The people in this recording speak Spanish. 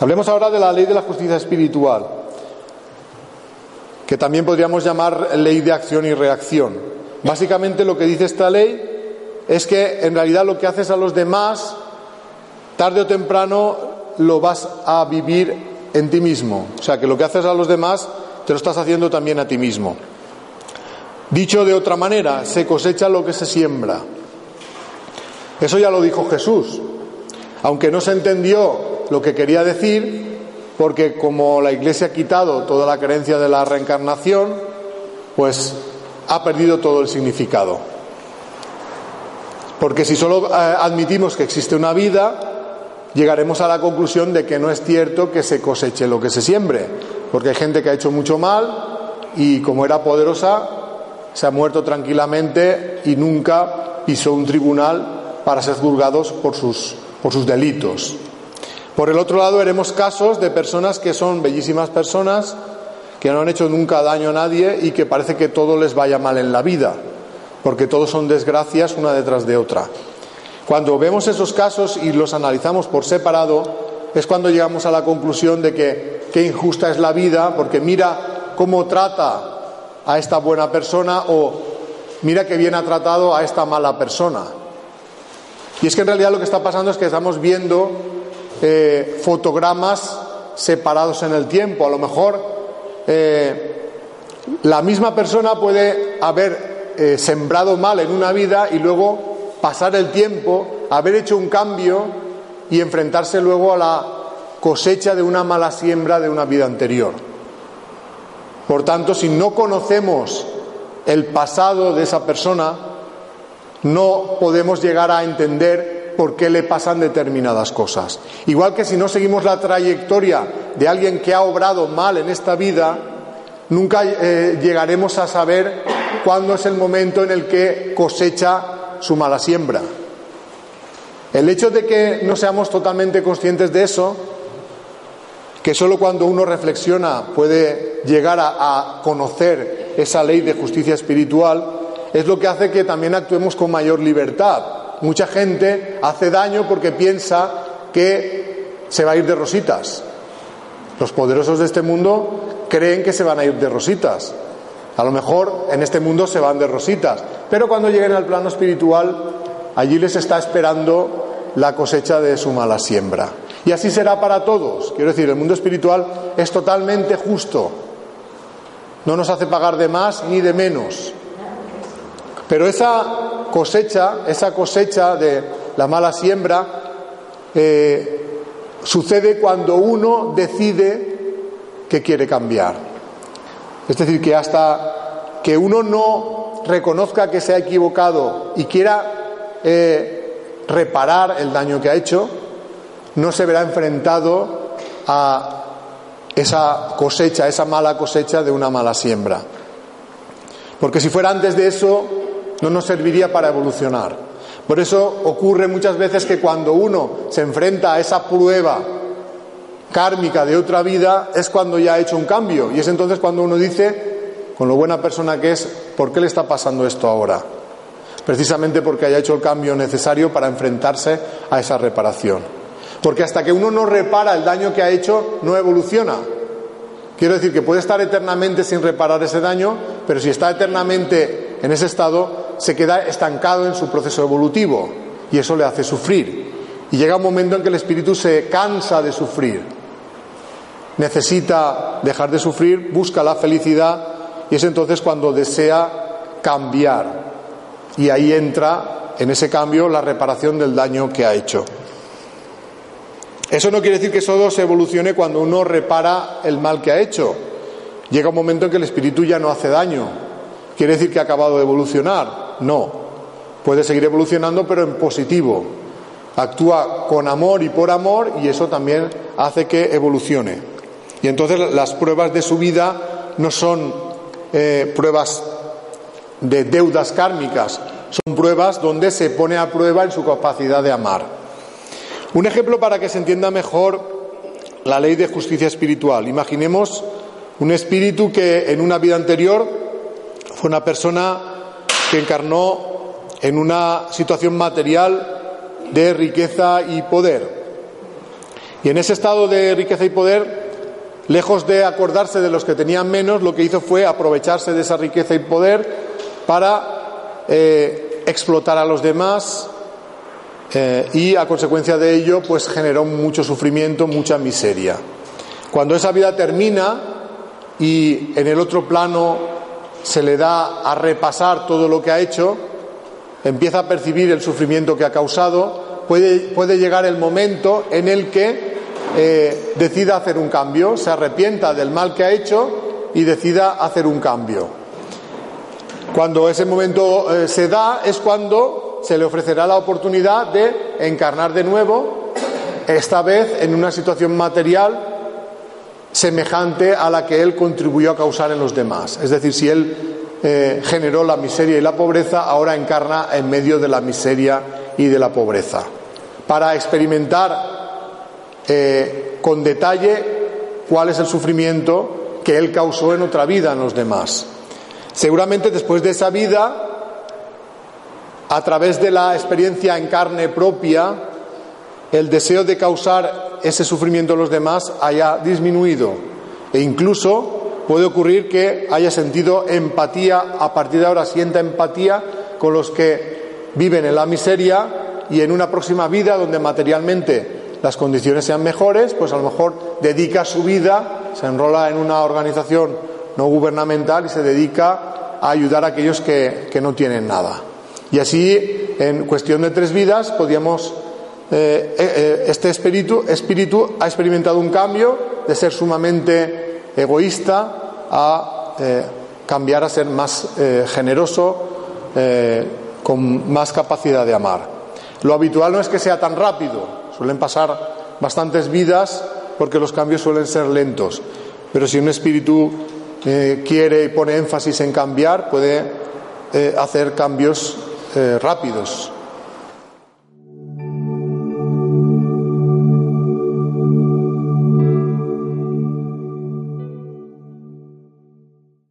Hablemos ahora de la ley de la justicia espiritual, que también podríamos llamar ley de acción y reacción. Básicamente lo que dice esta ley es que en realidad lo que haces a los demás, tarde o temprano lo vas a vivir en ti mismo. O sea, que lo que haces a los demás te lo estás haciendo también a ti mismo. Dicho de otra manera, se cosecha lo que se siembra. Eso ya lo dijo Jesús, aunque no se entendió lo que quería decir, porque como la Iglesia ha quitado toda la creencia de la reencarnación, pues ha perdido todo el significado. Porque si solo eh, admitimos que existe una vida, llegaremos a la conclusión de que no es cierto que se coseche lo que se siembre, porque hay gente que ha hecho mucho mal y como era poderosa, se ha muerto tranquilamente y nunca pisó un tribunal para ser juzgados por sus, por sus delitos. Por el otro lado, veremos casos de personas que son bellísimas personas, que no han hecho nunca daño a nadie y que parece que todo les vaya mal en la vida, porque todos son desgracias una detrás de otra. Cuando vemos esos casos y los analizamos por separado, es cuando llegamos a la conclusión de que qué injusta es la vida, porque mira cómo trata a esta buena persona o mira qué bien ha tratado a esta mala persona. Y es que en realidad lo que está pasando es que estamos viendo eh, fotogramas separados en el tiempo. A lo mejor eh, la misma persona puede haber eh, sembrado mal en una vida y luego pasar el tiempo, haber hecho un cambio y enfrentarse luego a la cosecha de una mala siembra de una vida anterior. Por tanto, si no conocemos el pasado de esa persona, no podemos llegar a entender por qué le pasan determinadas cosas. Igual que si no seguimos la trayectoria de alguien que ha obrado mal en esta vida, nunca eh, llegaremos a saber cuándo es el momento en el que cosecha su mala siembra. El hecho de que no seamos totalmente conscientes de eso, que solo cuando uno reflexiona puede llegar a conocer esa ley de justicia espiritual, es lo que hace que también actuemos con mayor libertad Mucha gente hace daño porque piensa que se va a ir de rositas. Los poderosos de este mundo creen que se van a ir de rositas. A lo mejor en este mundo se van de rositas, pero cuando lleguen al plano espiritual, allí les está esperando la cosecha de su mala siembra. Y así será para todos. Quiero decir, el mundo espiritual es totalmente justo. No nos hace pagar de más ni de menos. Pero esa cosecha, esa cosecha de la mala siembra, eh, sucede cuando uno decide que quiere cambiar. Es decir, que hasta que uno no reconozca que se ha equivocado y quiera eh, reparar el daño que ha hecho, no se verá enfrentado a esa cosecha, esa mala cosecha de una mala siembra. Porque si fuera antes de eso, no nos serviría para evolucionar. Por eso ocurre muchas veces que cuando uno se enfrenta a esa prueba kármica de otra vida es cuando ya ha hecho un cambio y es entonces cuando uno dice, con lo buena persona que es, ¿por qué le está pasando esto ahora? Precisamente porque haya hecho el cambio necesario para enfrentarse a esa reparación. Porque hasta que uno no repara el daño que ha hecho, no evoluciona. Quiero decir que puede estar eternamente sin reparar ese daño, pero si está eternamente en ese estado, se queda estancado en su proceso evolutivo y eso le hace sufrir. Y llega un momento en que el espíritu se cansa de sufrir, necesita dejar de sufrir, busca la felicidad y es entonces cuando desea cambiar. Y ahí entra en ese cambio la reparación del daño que ha hecho. Eso no quiere decir que solo se evolucione cuando uno repara el mal que ha hecho. Llega un momento en que el espíritu ya no hace daño. Quiere decir que ha acabado de evolucionar. No, puede seguir evolucionando pero en positivo. Actúa con amor y por amor y eso también hace que evolucione. Y entonces las pruebas de su vida no son eh, pruebas de deudas kármicas, son pruebas donde se pone a prueba en su capacidad de amar. Un ejemplo para que se entienda mejor la ley de justicia espiritual. Imaginemos un espíritu que en una vida anterior fue una persona que encarnó en una situación material de riqueza y poder. Y en ese estado de riqueza y poder, lejos de acordarse de los que tenían menos, lo que hizo fue aprovecharse de esa riqueza y poder para eh, explotar a los demás eh, y a consecuencia de ello pues generó mucho sufrimiento, mucha miseria. Cuando esa vida termina y en el otro plano se le da a repasar todo lo que ha hecho, empieza a percibir el sufrimiento que ha causado, puede, puede llegar el momento en el que eh, decida hacer un cambio, se arrepienta del mal que ha hecho y decida hacer un cambio. Cuando ese momento eh, se da es cuando se le ofrecerá la oportunidad de encarnar de nuevo, esta vez en una situación material semejante a la que él contribuyó a causar en los demás. Es decir, si él eh, generó la miseria y la pobreza, ahora encarna en medio de la miseria y de la pobreza. Para experimentar eh, con detalle cuál es el sufrimiento que él causó en otra vida en los demás. Seguramente después de esa vida, a través de la experiencia en carne propia, el deseo de causar ese sufrimiento en los demás haya disminuido e incluso puede ocurrir que haya sentido empatía, a partir de ahora sienta empatía con los que viven en la miseria y en una próxima vida donde materialmente las condiciones sean mejores, pues a lo mejor dedica su vida, se enrola en una organización no gubernamental y se dedica a ayudar a aquellos que, no tienen nada. Y así, en cuestión de tres vidas, podríamos, eh, eh, eh, este espíritu, ha experimentado un cambio de ser sumamente egoísta a cambiar a ser más generoso, con más capacidad de amar. Lo habitual no es que sea tan rápido, suelen pasar bastantes vidas porque los cambios suelen ser lentos, pero si un espíritu quiere y pone énfasis en cambiar, puede hacer cambios rápidos.